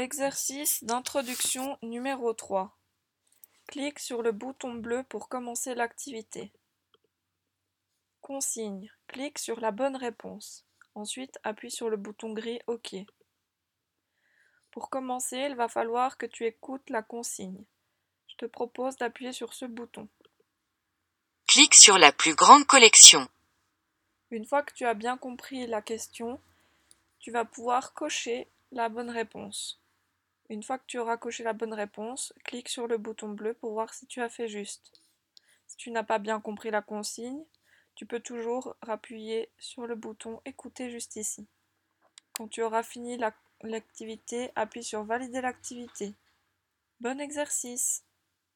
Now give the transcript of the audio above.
Exercice d'introduction numéro 3. Clique sur le bouton bleu pour commencer l'activité. Consigne. Clique sur la bonne réponse. Ensuite, appuie sur le bouton gris OK. Pour commencer, il va falloir que tu écoutes la consigne. Je te propose d'appuyer sur ce bouton. Clique sur la plus grande collection. Une fois que tu as bien compris la question, tu vas pouvoir cocher la bonne réponse. Une fois que tu auras coché la bonne réponse, clique sur le bouton bleu pour voir si tu as fait juste. Si tu n'as pas bien compris la consigne, tu peux toujours appuyer sur le bouton Écouter juste ici. Quand tu auras fini l'activité, appuie sur Valider l'activité. Bon exercice